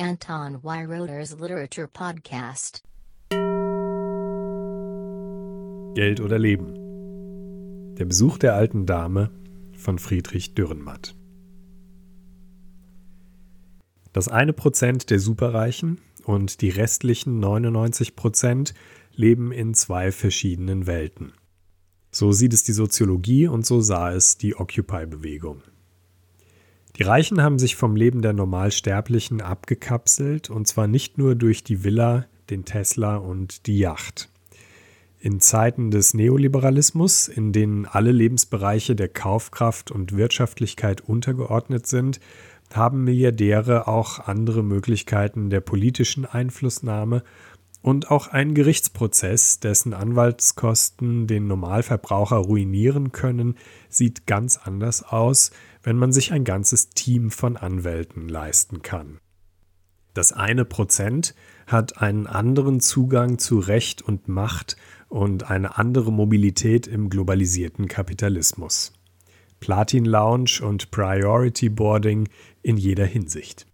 Anton Weiroder's Literature Podcast. Geld oder Leben. Der Besuch der alten Dame von Friedrich Dürrenmatt. Das eine Prozent der Superreichen und die restlichen 99 Prozent leben in zwei verschiedenen Welten. So sieht es die Soziologie und so sah es die Occupy-Bewegung. Die Reichen haben sich vom Leben der Normalsterblichen abgekapselt und zwar nicht nur durch die Villa, den Tesla und die Yacht. In Zeiten des Neoliberalismus, in denen alle Lebensbereiche der Kaufkraft und Wirtschaftlichkeit untergeordnet sind, haben Milliardäre auch andere Möglichkeiten der politischen Einflussnahme und auch ein Gerichtsprozess, dessen Anwaltskosten den Normalverbraucher ruinieren können, sieht ganz anders aus, wenn man sich ein ganzes Team von Anwälten leisten kann. Das eine Prozent hat einen anderen Zugang zu Recht und Macht und eine andere Mobilität im globalisierten Kapitalismus. Platin Lounge und Priority Boarding in jeder Hinsicht.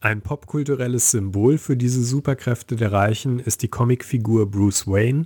Ein popkulturelles Symbol für diese Superkräfte der Reichen ist die Comicfigur Bruce Wayne,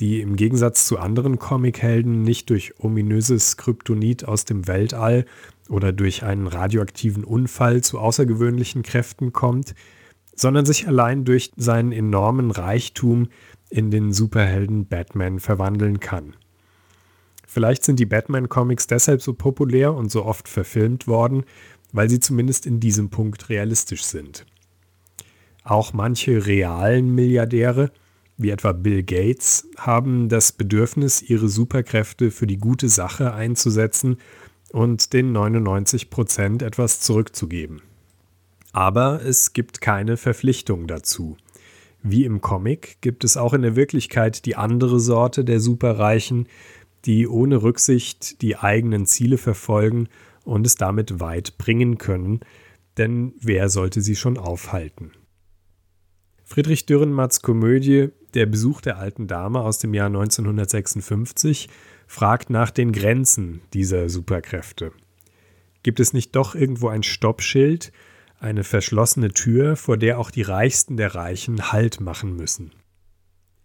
die im Gegensatz zu anderen Comichelden nicht durch ominöses Kryptonit aus dem Weltall oder durch einen radioaktiven Unfall zu außergewöhnlichen Kräften kommt, sondern sich allein durch seinen enormen Reichtum in den Superhelden Batman verwandeln kann. Vielleicht sind die Batman-Comics deshalb so populär und so oft verfilmt worden, weil sie zumindest in diesem Punkt realistisch sind. Auch manche realen Milliardäre, wie etwa Bill Gates, haben das Bedürfnis, ihre Superkräfte für die gute Sache einzusetzen und den 99 Prozent etwas zurückzugeben. Aber es gibt keine Verpflichtung dazu. Wie im Comic gibt es auch in der Wirklichkeit die andere Sorte der Superreichen, die ohne Rücksicht die eigenen Ziele verfolgen und es damit weit bringen können, denn wer sollte sie schon aufhalten? Friedrich Dürrenmatts Komödie Der Besuch der alten Dame aus dem Jahr 1956 fragt nach den Grenzen dieser Superkräfte. Gibt es nicht doch irgendwo ein Stoppschild, eine verschlossene Tür, vor der auch die Reichsten der Reichen Halt machen müssen?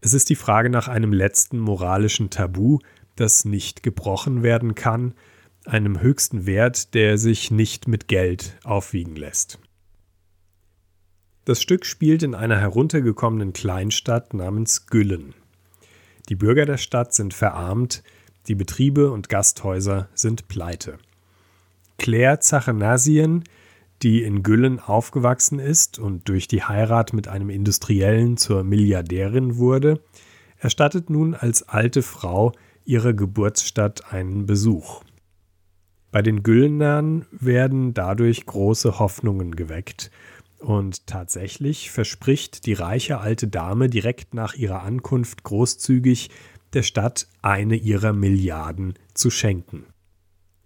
Es ist die Frage nach einem letzten moralischen Tabu, das nicht gebrochen werden kann, einem höchsten Wert, der sich nicht mit Geld aufwiegen lässt. Das Stück spielt in einer heruntergekommenen Kleinstadt namens Güllen. Die Bürger der Stadt sind verarmt, die Betriebe und Gasthäuser sind pleite. Claire Zachanasien, die in Güllen aufgewachsen ist und durch die Heirat mit einem Industriellen zur Milliardärin wurde, erstattet nun als alte Frau ihrer Geburtsstadt einen Besuch. Bei den Güllnern werden dadurch große Hoffnungen geweckt. Und tatsächlich verspricht die reiche alte Dame direkt nach ihrer Ankunft großzügig der Stadt eine ihrer Milliarden zu schenken.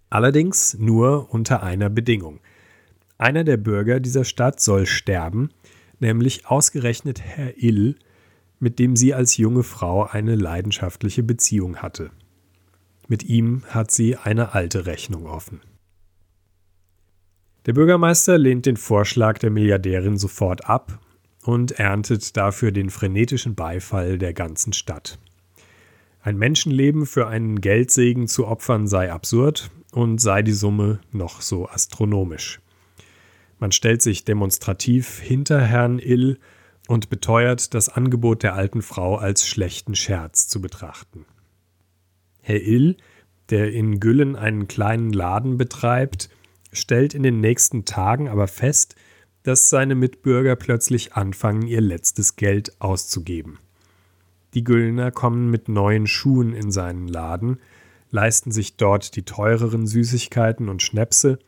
Allerdings nur unter einer Bedingung. Einer der Bürger dieser Stadt soll sterben, nämlich ausgerechnet Herr Ill, mit dem sie als junge Frau eine leidenschaftliche Beziehung hatte. Mit ihm hat sie eine alte Rechnung offen. Der Bürgermeister lehnt den Vorschlag der Milliardärin sofort ab und erntet dafür den frenetischen Beifall der ganzen Stadt. Ein Menschenleben für einen Geldsegen zu opfern sei absurd und sei die Summe noch so astronomisch. Man stellt sich demonstrativ hinter Herrn Ill und beteuert, das Angebot der alten Frau als schlechten Scherz zu betrachten. Herr Ill, der in Güllen einen kleinen Laden betreibt, stellt in den nächsten Tagen aber fest, dass seine Mitbürger plötzlich anfangen, ihr letztes Geld auszugeben. Die Güllner kommen mit neuen Schuhen in seinen Laden, leisten sich dort die teureren Süßigkeiten und Schnäpse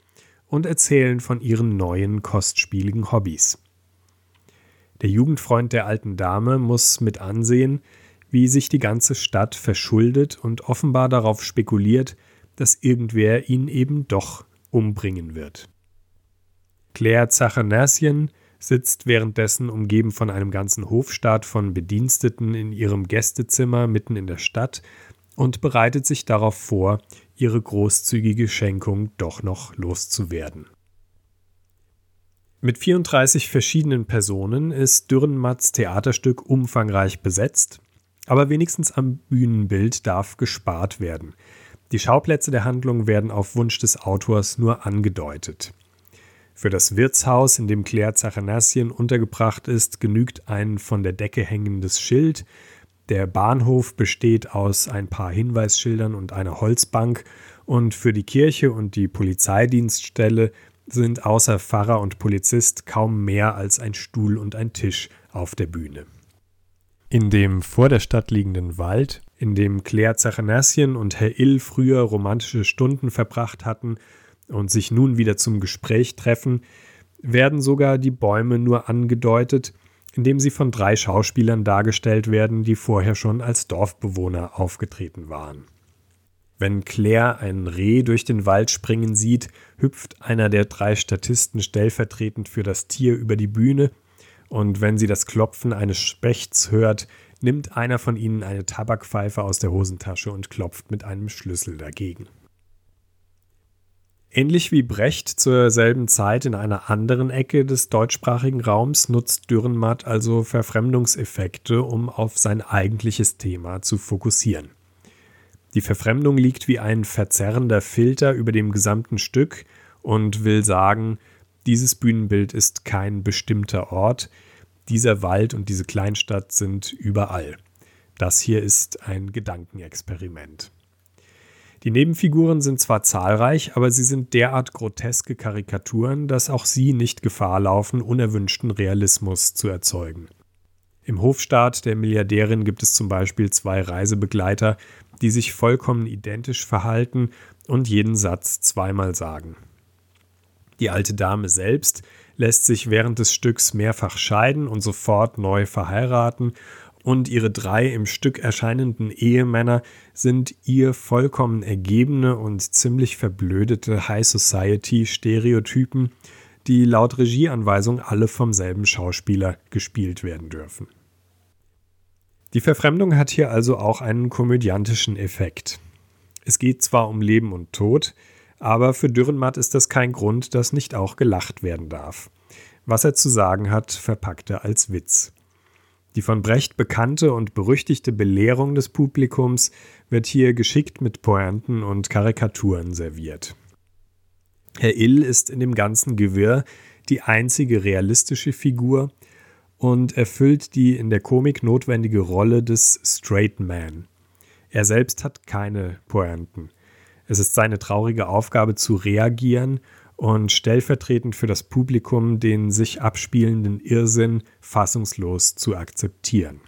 und erzählen von ihren neuen kostspieligen Hobbys. Der Jugendfreund der alten Dame muss mit ansehen, wie sich die ganze Stadt verschuldet und offenbar darauf spekuliert, dass irgendwer ihn eben doch umbringen wird. Claire Zachanasien sitzt währenddessen umgeben von einem ganzen Hofstaat von Bediensteten in ihrem Gästezimmer mitten in der Stadt und bereitet sich darauf vor, ihre großzügige Schenkung doch noch loszuwerden. Mit 34 verschiedenen Personen ist Dürrenmatts Theaterstück umfangreich besetzt, aber wenigstens am Bühnenbild darf gespart werden. Die Schauplätze der Handlung werden auf Wunsch des Autors nur angedeutet. Für das Wirtshaus, in dem Claire Zachanassian untergebracht ist, genügt ein von der Decke hängendes Schild. Der Bahnhof besteht aus ein paar Hinweisschildern und einer Holzbank und für die Kirche und die Polizeidienststelle sind außer Pfarrer und Polizist kaum mehr als ein Stuhl und ein Tisch auf der Bühne. In dem vor der Stadt liegenden Wald, in dem Claire Zachanassian und Herr Ill früher romantische Stunden verbracht hatten und sich nun wieder zum Gespräch treffen, werden sogar die Bäume nur angedeutet, indem sie von drei Schauspielern dargestellt werden, die vorher schon als Dorfbewohner aufgetreten waren. Wenn Claire ein Reh durch den Wald springen sieht, hüpft einer der drei Statisten stellvertretend für das Tier über die Bühne, und wenn sie das Klopfen eines Spechts hört, nimmt einer von ihnen eine Tabakpfeife aus der Hosentasche und klopft mit einem Schlüssel dagegen. Ähnlich wie Brecht zur selben Zeit in einer anderen Ecke des deutschsprachigen Raums nutzt Dürrenmatt also Verfremdungseffekte, um auf sein eigentliches Thema zu fokussieren. Die Verfremdung liegt wie ein verzerrender Filter über dem gesamten Stück und will sagen, dieses Bühnenbild ist kein bestimmter Ort, dieser Wald und diese Kleinstadt sind überall. Das hier ist ein Gedankenexperiment. Die Nebenfiguren sind zwar zahlreich, aber sie sind derart groteske Karikaturen, dass auch sie nicht Gefahr laufen, unerwünschten Realismus zu erzeugen. Im Hofstaat der Milliardärin gibt es zum Beispiel zwei Reisebegleiter, die sich vollkommen identisch verhalten und jeden Satz zweimal sagen. Die alte Dame selbst lässt sich während des Stücks mehrfach scheiden und sofort neu verheiraten, und ihre drei im Stück erscheinenden Ehemänner sind ihr vollkommen ergebene und ziemlich verblödete High Society Stereotypen, die laut Regieanweisung alle vom selben Schauspieler gespielt werden dürfen. Die Verfremdung hat hier also auch einen komödiantischen Effekt. Es geht zwar um Leben und Tod, aber für Dürrenmatt ist das kein Grund, dass nicht auch gelacht werden darf. Was er zu sagen hat, verpackt er als Witz. Die von Brecht bekannte und berüchtigte Belehrung des Publikums wird hier geschickt mit Pointen und Karikaturen serviert. Herr Ill ist in dem ganzen Gewirr die einzige realistische Figur und erfüllt die in der Komik notwendige Rolle des Straight Man. Er selbst hat keine Pointen. Es ist seine traurige Aufgabe zu reagieren und stellvertretend für das Publikum den sich abspielenden Irrsinn fassungslos zu akzeptieren.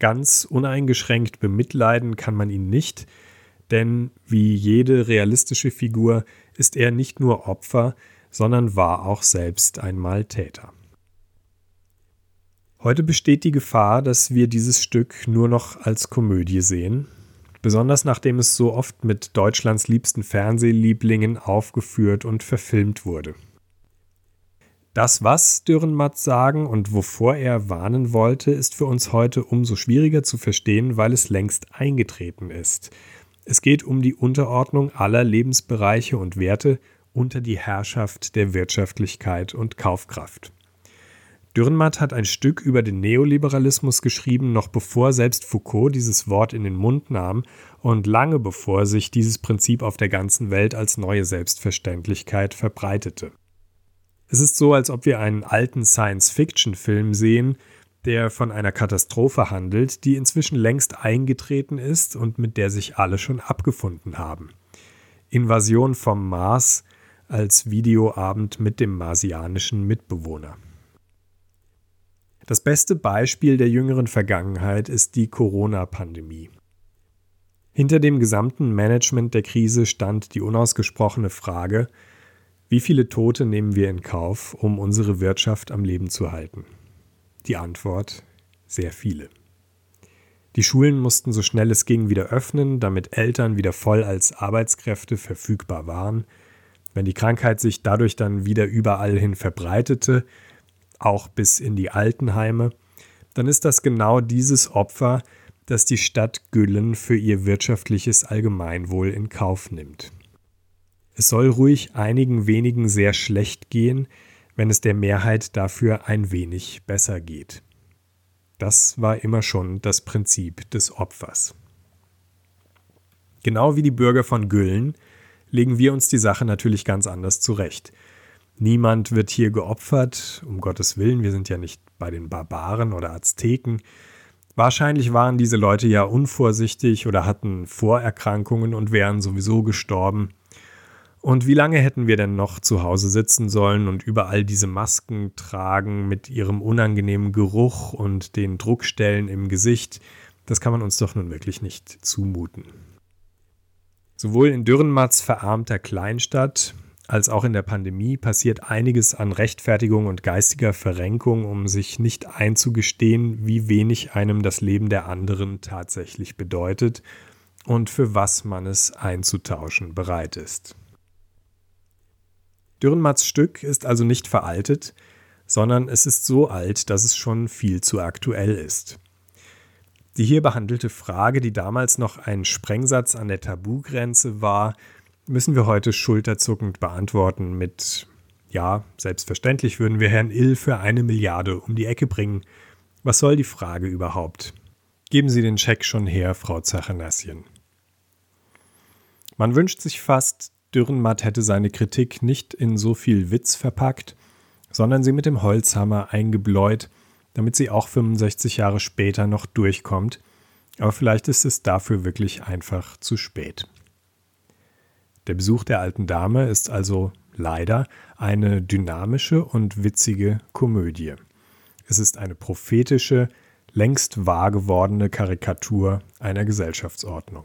Ganz uneingeschränkt bemitleiden kann man ihn nicht, denn wie jede realistische Figur ist er nicht nur Opfer, sondern war auch selbst einmal Täter. Heute besteht die Gefahr, dass wir dieses Stück nur noch als Komödie sehen, besonders nachdem es so oft mit Deutschlands liebsten Fernsehlieblingen aufgeführt und verfilmt wurde. Das, was Dürrenmatt sagen und wovor er warnen wollte, ist für uns heute umso schwieriger zu verstehen, weil es längst eingetreten ist. Es geht um die Unterordnung aller Lebensbereiche und Werte unter die Herrschaft der Wirtschaftlichkeit und Kaufkraft. Dürrenmatt hat ein Stück über den Neoliberalismus geschrieben, noch bevor selbst Foucault dieses Wort in den Mund nahm und lange bevor sich dieses Prinzip auf der ganzen Welt als neue Selbstverständlichkeit verbreitete. Es ist so, als ob wir einen alten Science-Fiction-Film sehen, der von einer Katastrophe handelt, die inzwischen längst eingetreten ist und mit der sich alle schon abgefunden haben. Invasion vom Mars als Videoabend mit dem marsianischen Mitbewohner. Das beste Beispiel der jüngeren Vergangenheit ist die Corona-Pandemie. Hinter dem gesamten Management der Krise stand die unausgesprochene Frage, wie viele Tote nehmen wir in Kauf, um unsere Wirtschaft am Leben zu halten? Die Antwort sehr viele. Die Schulen mussten so schnell es ging wieder öffnen, damit Eltern wieder voll als Arbeitskräfte verfügbar waren. Wenn die Krankheit sich dadurch dann wieder überall hin verbreitete, auch bis in die Altenheime, dann ist das genau dieses Opfer, das die Stadt Güllen für ihr wirtschaftliches Allgemeinwohl in Kauf nimmt. Es soll ruhig einigen wenigen sehr schlecht gehen, wenn es der Mehrheit dafür ein wenig besser geht. Das war immer schon das Prinzip des Opfers. Genau wie die Bürger von Güllen legen wir uns die Sache natürlich ganz anders zurecht. Niemand wird hier geopfert, um Gottes Willen, wir sind ja nicht bei den Barbaren oder Azteken. Wahrscheinlich waren diese Leute ja unvorsichtig oder hatten Vorerkrankungen und wären sowieso gestorben. Und wie lange hätten wir denn noch zu Hause sitzen sollen und überall diese Masken tragen mit ihrem unangenehmen Geruch und den Druckstellen im Gesicht? Das kann man uns doch nun wirklich nicht zumuten. Sowohl in Dürrenmatts verarmter Kleinstadt als auch in der Pandemie passiert einiges an Rechtfertigung und geistiger Verrenkung, um sich nicht einzugestehen, wie wenig einem das Leben der anderen tatsächlich bedeutet und für was man es einzutauschen bereit ist. Dürrenmatts Stück ist also nicht veraltet, sondern es ist so alt, dass es schon viel zu aktuell ist. Die hier behandelte Frage, die damals noch ein Sprengsatz an der Tabugrenze war, müssen wir heute schulterzuckend beantworten mit Ja, selbstverständlich würden wir Herrn Ill für eine Milliarde um die Ecke bringen. Was soll die Frage überhaupt? Geben Sie den Scheck schon her, Frau Zachanassien. Man wünscht sich fast, Dürrenmatt hätte seine Kritik nicht in so viel Witz verpackt, sondern sie mit dem Holzhammer eingebläut, damit sie auch 65 Jahre später noch durchkommt, aber vielleicht ist es dafür wirklich einfach zu spät. Der Besuch der alten Dame ist also leider eine dynamische und witzige Komödie. Es ist eine prophetische, längst wahr gewordene Karikatur einer Gesellschaftsordnung.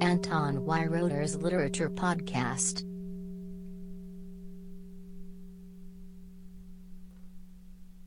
Anton Weiroder's Literature Podcast.